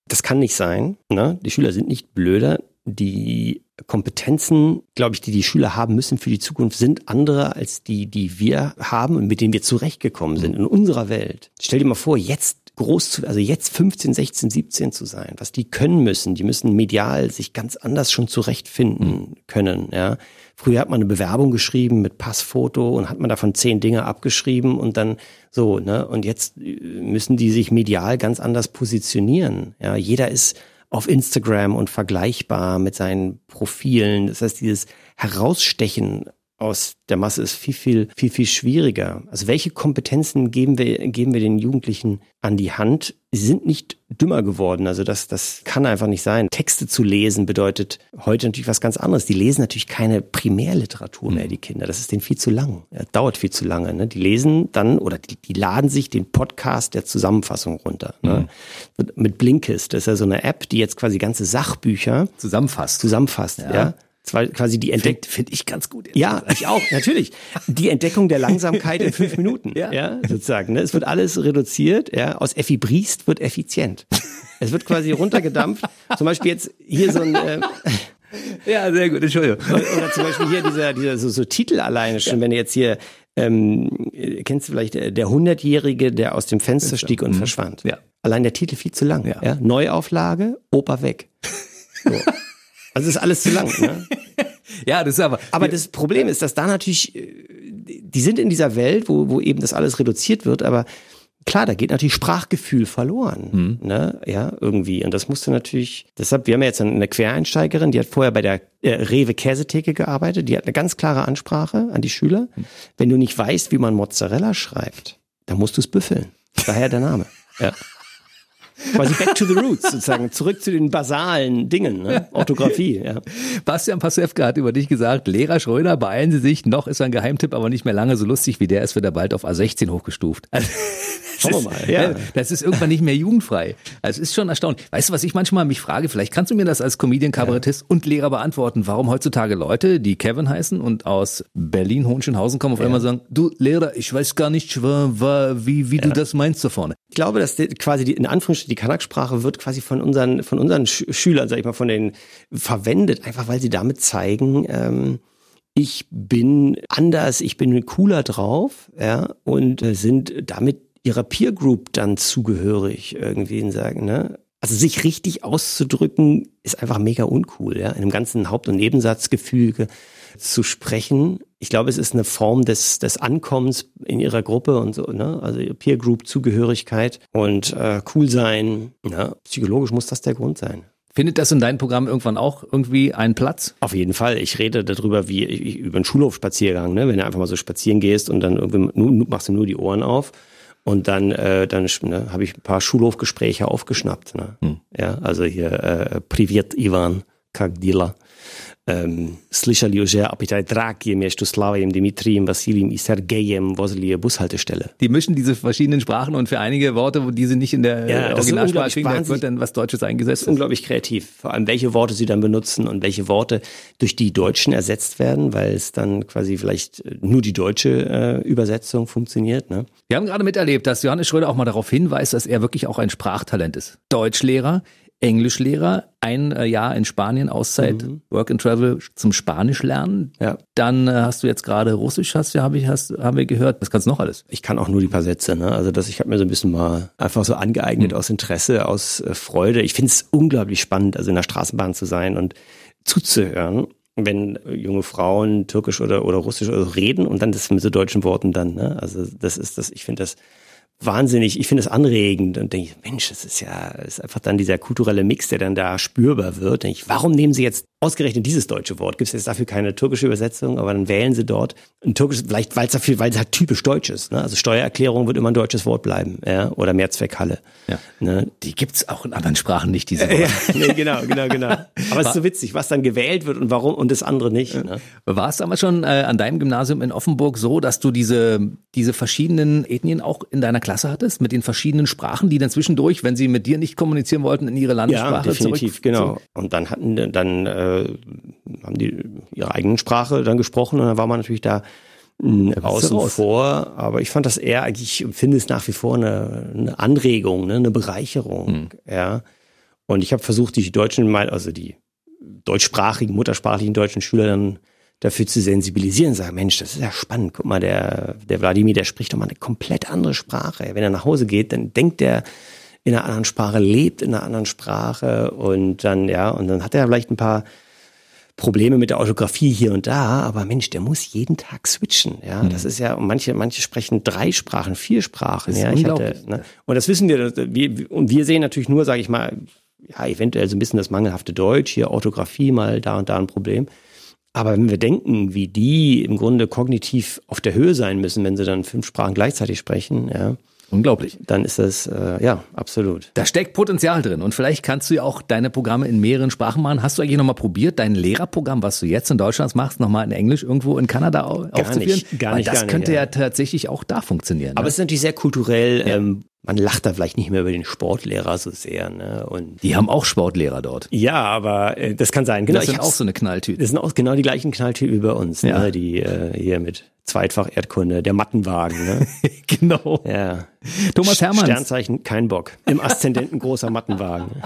Das kann nicht sein. Ne? Die Schüler sind nicht blöder. Die Kompetenzen, glaube ich, die die Schüler haben müssen für die Zukunft, sind andere als die, die wir haben und mit denen wir zurechtgekommen sind in unserer Welt. Stell dir mal vor, jetzt groß zu, also jetzt 15, 16, 17 zu sein, was die können müssen. Die müssen medial sich ganz anders schon zurechtfinden können, ja. Früher hat man eine Bewerbung geschrieben mit Passfoto und hat man davon zehn Dinge abgeschrieben und dann so, ne? Und jetzt äh, müssen die sich medial ganz anders positionieren. Ja, jeder ist auf Instagram und vergleichbar mit seinen Profilen. Das heißt, dieses Herausstechen aus der Masse ist viel, viel, viel, viel schwieriger. Also welche Kompetenzen geben wir, geben wir den Jugendlichen an die Hand? Sie sind nicht dümmer geworden. Also das, das kann einfach nicht sein. Texte zu lesen bedeutet heute natürlich was ganz anderes. Die lesen natürlich keine Primärliteratur mehr, mhm. die Kinder. Das ist denen viel zu lang. Ja, dauert viel zu lange. Ne? Die lesen dann oder die, die laden sich den Podcast der Zusammenfassung runter. Ne? Mhm. Mit Blinkist, das ist ja so eine App, die jetzt quasi ganze Sachbücher zusammenfasst. Zusammenfasst, ja. ja quasi die Entdeckung. Finde ich ganz gut. Ja, ich auch, natürlich. Die Entdeckung der Langsamkeit in fünf Minuten, (laughs) ja, ja sozusagen. Ne? Es wird alles reduziert, ja. Aus Effi Briest wird effizient. Es wird quasi runtergedampft. Zum Beispiel jetzt hier so ein, äh, (laughs) ja, sehr gut, Entschuldigung. Oder zum Beispiel hier dieser, dieser so, so Titel alleine schon, ja. wenn du jetzt hier, ähm, kennst du vielleicht äh, der Hundertjährige, der aus dem Fenster stieg und mhm. verschwand. Ja. Allein der Titel viel zu lang. Ja. ja? Neuauflage, Opa weg. So. (laughs) Also ist alles zu lang. Ne? (laughs) ja, das ist aber. Aber das Problem ist, dass da natürlich, äh, die sind in dieser Welt, wo, wo eben das alles reduziert wird, aber klar, da geht natürlich Sprachgefühl verloren. Mhm. Ne? Ja, irgendwie. Und das musste natürlich, deshalb, wir haben ja jetzt eine Quereinsteigerin, die hat vorher bei der äh, Rewe Käsetheke gearbeitet, die hat eine ganz klare Ansprache an die Schüler. Mhm. Wenn du nicht weißt, wie man Mozzarella schreibt, dann musst du es büffeln. Daher der Name. (laughs) Ja. Quasi back to the roots, sozusagen. Zurück zu den basalen Dingen, ne? Orthographie, ja. Bastian Pasewka hat über dich gesagt, Lehrer Schröder, beeilen Sie sich, noch ist ein Geheimtipp, aber nicht mehr lange so lustig wie der ist, wird er bald auf A16 hochgestuft. Also, Schauen wir mal, ja. Das ist irgendwann nicht mehr jugendfrei. Also es ist schon erstaunlich. Weißt du, was ich manchmal mich frage? Vielleicht kannst du mir das als Comedian, Kabarettist und Lehrer beantworten, warum heutzutage Leute, die Kevin heißen und aus Berlin, Hohenschönhausen kommen, auf einmal sagen, du Lehrer, ich weiß gar nicht, wie, wie du das meinst da vorne. Ich glaube, dass die, quasi die, in Anführungsstrichen die Kanak-Sprache wird quasi von unseren, von unseren Sch Schülern, sag ich mal, von den verwendet, einfach weil sie damit zeigen, ähm, ich bin anders, ich bin cooler drauf, ja, und äh, sind damit ihrer Peer Group dann zugehörig irgendwie und sagen, ne? Also sich richtig auszudrücken ist einfach mega uncool, ja, in einem ganzen Haupt- und Nebensatzgefüge zu sprechen. Ich glaube, es ist eine Form des, des Ankommens in ihrer Gruppe und so, ne? Also Peer Group Zugehörigkeit und äh, cool sein. Ja? Psychologisch muss das der Grund sein. Findet das in deinem Programm irgendwann auch irgendwie einen Platz? Auf jeden Fall. Ich rede darüber, wie über einen Schulhofspaziergang, ne? wenn du einfach mal so spazieren gehst und dann irgendwie nur, machst du nur die Ohren auf und dann, äh, dann ne, habe ich ein paar Schulhofgespräche aufgeschnappt. Ne? Hm. Ja, also hier äh, Privet Ivan Kagdila um, slyšeli že Apitaj Drakiem, Slaviem, Dimitrijem, Vasiliem, Sergejem, Voselie Bushaltestelle. Die mischen diese verschiedenen Sprachen und für einige Worte, wo diese nicht in der ja, Originalsprache kriegen, wird dann was Deutsches eingesetzt. Das ist unglaublich kreativ. Vor allem, welche Worte sie dann benutzen und welche Worte durch die Deutschen ersetzt werden, weil es dann quasi vielleicht nur die deutsche äh, Übersetzung funktioniert. Ne? Wir haben gerade miterlebt, dass Johannes Schröder auch mal darauf hinweist, dass er wirklich auch ein Sprachtalent ist. Deutschlehrer, Englischlehrer, ein äh, Jahr in Spanien, Auszeit, mhm. Work and Travel zum Spanisch lernen. Ja. Dann äh, hast du jetzt gerade Russisch, hast du, habe ich, hast, haben wir gehört. Was kannst du noch alles? Ich kann auch nur die paar Sätze, ne? Also das, ich habe mir so ein bisschen mal einfach so angeeignet mhm. aus Interesse, aus äh, Freude. Ich finde es unglaublich spannend, also in der Straßenbahn zu sein und zuzuhören wenn junge Frauen Türkisch oder, oder Russisch oder so reden und dann das mit so deutschen Worten dann, ne? Also das ist das, ich finde das wahnsinnig, ich finde es anregend und denke, Mensch, das ist ja das ist einfach dann dieser kulturelle Mix, der dann da spürbar wird. Denke ich, warum nehmen Sie jetzt ausgerechnet dieses deutsche Wort? Gibt es jetzt dafür keine türkische Übersetzung, aber dann wählen Sie dort ein türkisches, vielleicht weil es dafür, weil es halt typisch deutsch ist. Ne? Also Steuererklärung wird immer ein deutsches Wort bleiben, ja, oder Mehrzweckhalle. Ja. Ne? Die gibt's auch in anderen Sprachen nicht, diese (laughs) Worte. ja, nee, genau, genau, genau. Aber es ist so witzig, was dann gewählt wird und warum und das andere nicht. Ne? War es damals schon äh, an deinem Gymnasium in Offenburg so, dass du diese diese verschiedenen Ethnien auch in deiner Klasse hattest, mit den verschiedenen Sprachen, die dann zwischendurch, wenn sie mit dir nicht kommunizieren wollten, in ihre Landessprache Ja, definitiv, genau. Und dann hatten dann äh, haben die ihre eigene Sprache dann gesprochen und dann war man natürlich da mh, hm, außen vor. Aber ich fand das eher eigentlich, finde es nach wie vor eine, eine Anregung, ne, eine Bereicherung. Hm. Ja. Und ich habe versucht, die deutschen, also die deutschsprachigen, muttersprachlichen deutschen Schüler dann dafür zu sensibilisieren, sagen, Mensch, das ist ja spannend. Guck mal, der, der Wladimir, der spricht doch mal eine komplett andere Sprache. Wenn er nach Hause geht, dann denkt er in einer anderen Sprache, lebt in einer anderen Sprache und dann, ja, und dann hat er vielleicht ein paar Probleme mit der Orthographie hier und da, aber Mensch, der muss jeden Tag switchen. Ja, mhm. das ist ja, manche, manche sprechen drei Sprachen, vier Sprachen. Ja, ich hatte, ne? Und das wissen wir, wir, und wir sehen natürlich nur, sage ich mal, ja, eventuell so ein bisschen das mangelhafte Deutsch, hier Orthographie mal da und da ein Problem. Aber wenn wir denken, wie die im Grunde kognitiv auf der Höhe sein müssen, wenn sie dann fünf Sprachen gleichzeitig sprechen, ja, Unglaublich. Dann ist das, äh, ja, absolut. Da steckt Potenzial drin. Und vielleicht kannst du ja auch deine Programme in mehreren Sprachen machen. Hast du eigentlich nochmal probiert, dein Lehrerprogramm, was du jetzt in Deutschland machst, nochmal in Englisch irgendwo in Kanada gar aufzuführen? Nicht, gar nicht, Weil das gar könnte nicht, ja. ja. tatsächlich auch da funktionieren. Aber ne? es ist natürlich sehr kulturell. Ja. Ähm, man lacht da vielleicht nicht mehr über den Sportlehrer so sehr. Ne? Und die haben auch Sportlehrer dort. Ja, aber äh, das kann sein. Genau, das sind auch so eine Knalltüte. Das sind auch genau die gleichen Knalltüten wie bei uns, ja. ne? die äh, hier mit Zweitfach Erdkunde, der Mattenwagen. Ne? (laughs) genau. Ja. Thomas Hermanns. Sternzeichen kein Bock. Im Aszendenten großer Mattenwagen. (laughs)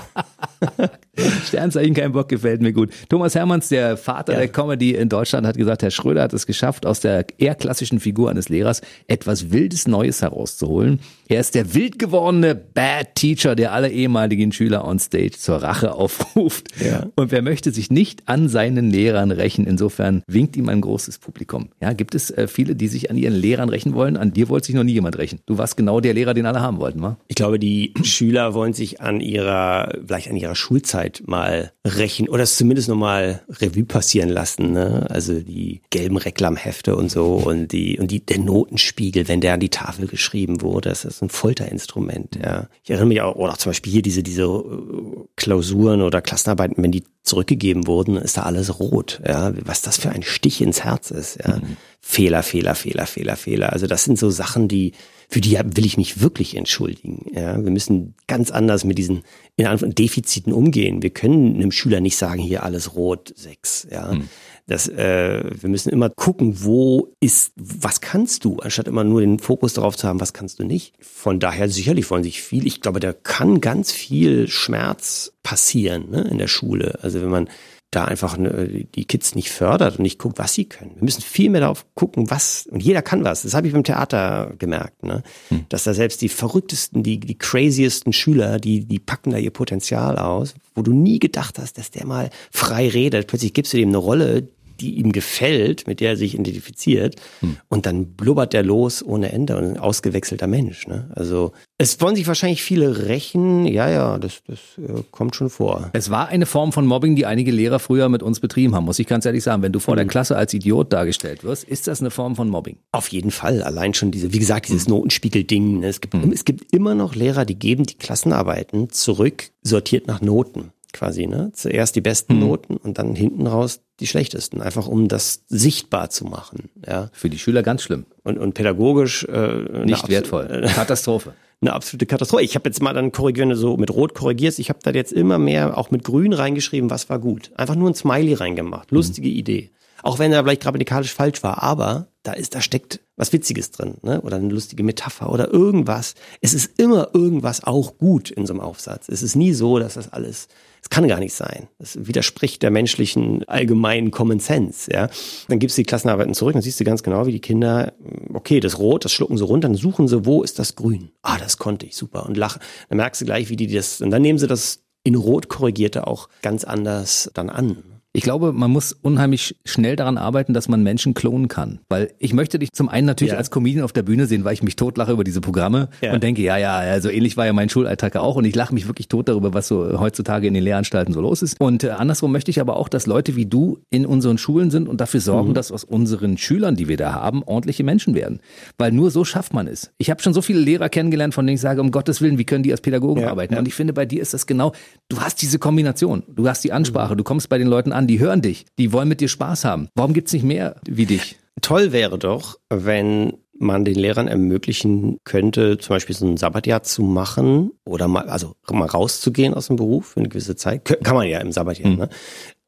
(laughs) Sternzeichen kein Bock gefällt mir gut. Thomas Hermanns, der Vater ja. der Comedy in Deutschland, hat gesagt, Herr Schröder hat es geschafft, aus der eher klassischen Figur eines Lehrers etwas Wildes Neues herauszuholen. Er ist der wild gewordene Bad Teacher, der alle ehemaligen Schüler on Stage zur Rache aufruft. Ja. Und wer möchte sich nicht an seinen Lehrern rächen? Insofern winkt ihm ein großes Publikum. Ja, gibt es äh, viele, die sich an ihren Lehrern rächen wollen? An dir wollte sich noch nie jemand rächen. Du warst genau der Lehrer, den alle haben wollten, wa? Ich glaube, die Schüler wollen sich an ihrer, vielleicht an ihrer Schulzeit mal rächen oder es zumindest nochmal Revue passieren lassen. Ne? Also die gelben Reklamhefte und so und die und die der Notenspiegel, wenn der an die Tafel geschrieben wurde, das ist ein Folterinstrument. Ja, ich erinnere mich auch, oder zum Beispiel hier diese diese äh, Klausuren oder Klassenarbeiten, wenn die zurückgegeben wurden, ist da alles rot. Ja, was das für ein Stich ins Herz ist. Ja, mhm. Fehler, Fehler, Fehler, Fehler, Fehler. Also das sind so Sachen, die für die will ich mich wirklich entschuldigen. Ja, wir müssen ganz anders mit diesen in Anführungszeichen Defiziten umgehen. Wir können einem Schüler nicht sagen, hier alles rot, sechs. Ja, mhm. das, äh, wir müssen immer gucken, wo ist, was kannst du, anstatt immer nur den Fokus darauf zu haben, was kannst du nicht. Von daher sicherlich wollen sich viel. Ich glaube, da kann ganz viel Schmerz passieren ne, in der Schule. Also wenn man da einfach ne, die Kids nicht fördert und nicht guckt, was sie können. Wir müssen viel mehr darauf gucken, was, und jeder kann was. Das habe ich beim Theater gemerkt, ne? Hm. dass da selbst die verrücktesten, die, die craziesten Schüler, die, die packen da ihr Potenzial aus, wo du nie gedacht hast, dass der mal frei redet. Plötzlich gibst du dem eine Rolle, die ihm gefällt, mit der er sich identifiziert. Hm. Und dann blubbert der los ohne Ende und ein ausgewechselter Mensch. Ne? Also es wollen sich wahrscheinlich viele rächen. Ja, ja, das, das äh, kommt schon vor. Es war eine Form von Mobbing, die einige Lehrer früher mit uns betrieben haben, muss ich ganz ehrlich sagen. Wenn du vor hm. der Klasse als Idiot dargestellt wirst, ist das eine Form von Mobbing? Auf jeden Fall. Allein schon diese, wie gesagt, dieses hm. Notenspiegel-Ding. Ne? Es gibt, hm. es gibt immer noch Lehrer, die geben die Klassenarbeiten zurück, sortiert nach Noten quasi, ne? Zuerst die besten mhm. Noten und dann hinten raus die schlechtesten, einfach um das sichtbar zu machen. Ja. Für die Schüler ganz schlimm. Und, und pädagogisch äh, nicht wertvoll. (laughs) Katastrophe. Eine absolute Katastrophe. Ich habe jetzt mal dann korrigiert, wenn du so mit Rot korrigierst, ich habe da jetzt immer mehr auch mit Grün reingeschrieben, was war gut. Einfach nur ein Smiley reingemacht. Lustige mhm. Idee. Auch wenn er vielleicht grammatikalisch falsch war, aber da ist, da steckt was Witziges drin, ne? Oder eine lustige Metapher oder irgendwas. Es ist immer irgendwas auch gut in so einem Aufsatz. Es ist nie so, dass das alles, es kann gar nicht sein. Das widerspricht der menschlichen allgemeinen Common Sense, ja. Dann gibst du die Klassenarbeiten zurück, dann siehst du ganz genau, wie die Kinder, okay, das Rot, das schlucken sie runter, dann suchen sie, wo ist das Grün? Ah, das konnte ich, super. Und lachen. Dann merkst du gleich, wie die das, und dann nehmen sie das in Rot korrigierte auch ganz anders dann an. Ich glaube, man muss unheimlich schnell daran arbeiten, dass man Menschen klonen kann. Weil ich möchte dich zum einen natürlich ja. als Comedian auf der Bühne sehen, weil ich mich totlache über diese Programme ja. und denke, ja, ja, so ähnlich war ja mein Schulalltag auch und ich lache mich wirklich tot darüber, was so heutzutage in den Lehranstalten so los ist. Und äh, andersrum möchte ich aber auch, dass Leute wie du in unseren Schulen sind und dafür sorgen, mhm. dass aus unseren Schülern, die wir da haben, ordentliche Menschen werden. Weil nur so schafft man es. Ich habe schon so viele Lehrer kennengelernt, von denen ich sage, um Gottes Willen, wie können die als Pädagogen ja, arbeiten? Und ich finde, bei dir ist das genau, du hast diese Kombination, du hast die Ansprache, mhm. du kommst bei den Leuten an, die hören dich, die wollen mit dir Spaß haben. Warum gibt's nicht mehr wie dich? Toll wäre doch, wenn man den Lehrern ermöglichen könnte, zum Beispiel so ein Sabbatjahr zu machen oder mal, also mal rauszugehen aus dem Beruf für eine gewisse Zeit. Kann man ja im Sabbatjahr, mhm. ne?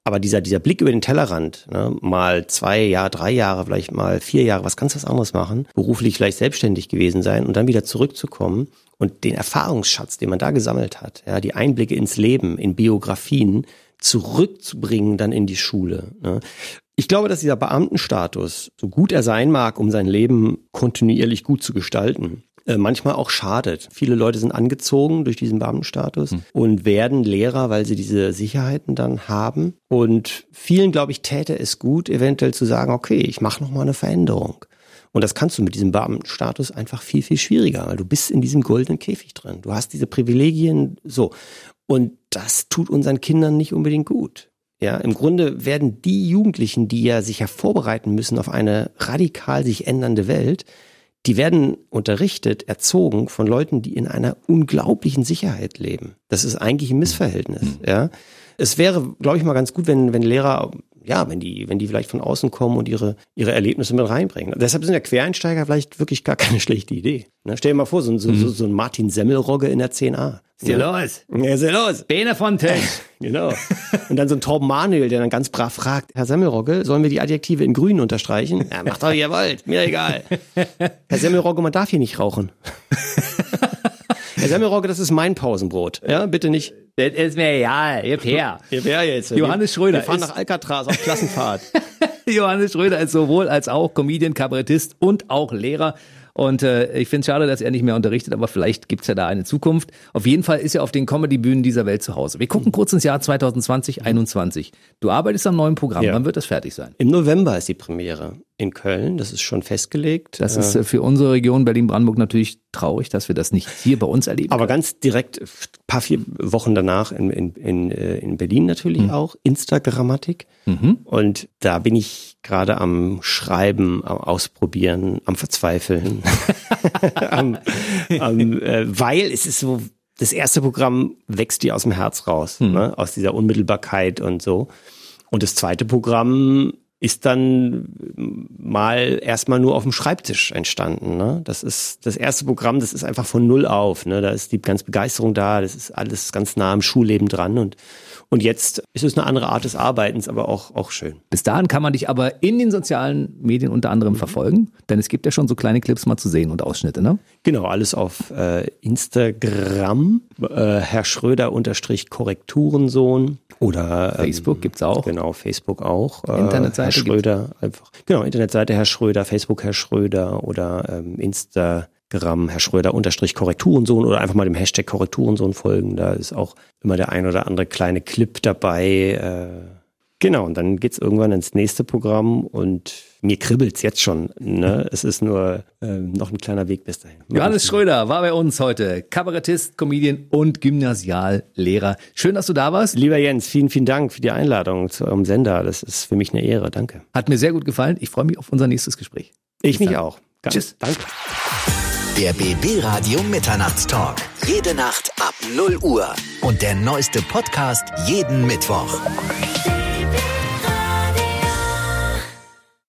Aber dieser, dieser Blick über den Tellerrand, ne, mal zwei Jahre, drei Jahre, vielleicht mal vier Jahre, was ganz was anderes machen, beruflich vielleicht selbstständig gewesen sein und dann wieder zurückzukommen und den Erfahrungsschatz, den man da gesammelt hat, ja, die Einblicke ins Leben, in Biografien, zurückzubringen dann in die Schule. Ne? Ich glaube, dass dieser Beamtenstatus, so gut er sein mag, um sein Leben kontinuierlich gut zu gestalten, äh, manchmal auch schadet. Viele Leute sind angezogen durch diesen Beamtenstatus hm. und werden Lehrer, weil sie diese Sicherheiten dann haben. Und vielen, glaube ich, täte es gut, eventuell zu sagen, okay, ich mache noch mal eine Veränderung. Und das kannst du mit diesem Beamtenstatus einfach viel, viel schwieriger, weil du bist in diesem goldenen Käfig drin. Du hast diese Privilegien so. Und das tut unseren Kindern nicht unbedingt gut. Ja, im Grunde werden die Jugendlichen, die ja sich ja vorbereiten müssen auf eine radikal sich ändernde Welt, die werden unterrichtet, erzogen von Leuten, die in einer unglaublichen Sicherheit leben. Das ist eigentlich ein Missverhältnis, mhm. ja. Es wäre, glaube ich, mal ganz gut, wenn, wenn Lehrer ja, wenn die, wenn die vielleicht von außen kommen und ihre, ihre Erlebnisse mit reinbringen. Deshalb sind ja Quereinsteiger vielleicht wirklich gar (laughs) keine schlechte Idee. Ne? Stell dir mal vor, so, so, mhm. so, so ein Martin Semmelrogge in der 10a. Ist ja los? Ja, ist ja los. Bene von Tisch. (laughs) genau. Und dann so ein Torben Manuel, der dann ganz brav fragt, Herr Semmelrogge, sollen wir die Adjektive in grün unterstreichen? Ja, macht doch, wie ihr wollt. Mir egal. (laughs) Herr Semmelrogge, man darf hier nicht rauchen. Herr Semmelrogge, das ist mein Pausenbrot. Ja, bitte nicht. Das ist mir egal. Gib her. Gib her jetzt. Johannes Schröder. Wir fahren nach Alcatraz auf Klassenfahrt. (laughs) Johannes Schröder ist sowohl als auch Comedian, Kabarettist und auch Lehrer. Und äh, ich finde es schade, dass er nicht mehr unterrichtet, aber vielleicht gibt's ja da eine Zukunft. Auf jeden Fall ist er auf den Comedy-Bühnen dieser Welt zu Hause. Wir gucken kurz ins Jahr 2020, 2021. Du arbeitest am neuen Programm. Ja. Wann wird das fertig sein? Im November ist die Premiere. In Köln, das ist schon festgelegt. Das ist äh, für unsere Region Berlin-Brandenburg natürlich traurig, dass wir das nicht hier bei uns erleben. Aber können. ganz direkt, paar vier Wochen danach in, in, in, äh, in Berlin natürlich mhm. auch, Instagrammatik. Mhm. Und da bin ich gerade am Schreiben, am Ausprobieren, am Verzweifeln. (laughs) am, am, äh, weil es ist so, das erste Programm wächst dir aus dem Herz raus, mhm. ne? aus dieser Unmittelbarkeit und so. Und das zweite Programm ist dann mal erstmal nur auf dem Schreibtisch entstanden. Ne? Das ist das erste Programm, das ist einfach von null auf. Ne? Da ist die ganze Begeisterung da, das ist alles ganz nah am Schulleben dran und und jetzt ist es eine andere Art des Arbeitens, aber auch, auch schön. Bis dahin kann man dich aber in den sozialen Medien unter anderem mhm. verfolgen, denn es gibt ja schon so kleine Clips mal zu sehen und Ausschnitte, ne? Genau, alles auf äh, Instagram, äh, Herr Schröder unterstrich Korrekturensohn oder ähm, Facebook gibt's auch. Genau, Facebook auch. Äh, Herr Schröder einfach. Genau, Internetseite Herr Schröder, Facebook Herr Schröder oder ähm, Insta Gramm, Herr Schröder unterstrich Korrekturensohn oder einfach mal dem Hashtag Korrekturensohn folgen. Da ist auch immer der ein oder andere kleine Clip dabei. Äh, genau, und dann geht's irgendwann ins nächste Programm und mir kribbelt's jetzt schon. Ne? Es ist nur äh, noch ein kleiner Weg bis dahin. Johannes Schröder war bei uns heute. Kabarettist, Comedian und Gymnasiallehrer. Schön, dass du da warst. Lieber Jens, vielen, vielen Dank für die Einladung zu eurem Sender. Das ist für mich eine Ehre. Danke. Hat mir sehr gut gefallen. Ich freue mich auf unser nächstes Gespräch. Ich mich auch. Ganz Tschüss. Danke. Der BB Radio Mitternachtstalk. Jede Nacht ab 0 Uhr. Und der neueste Podcast jeden Mittwoch.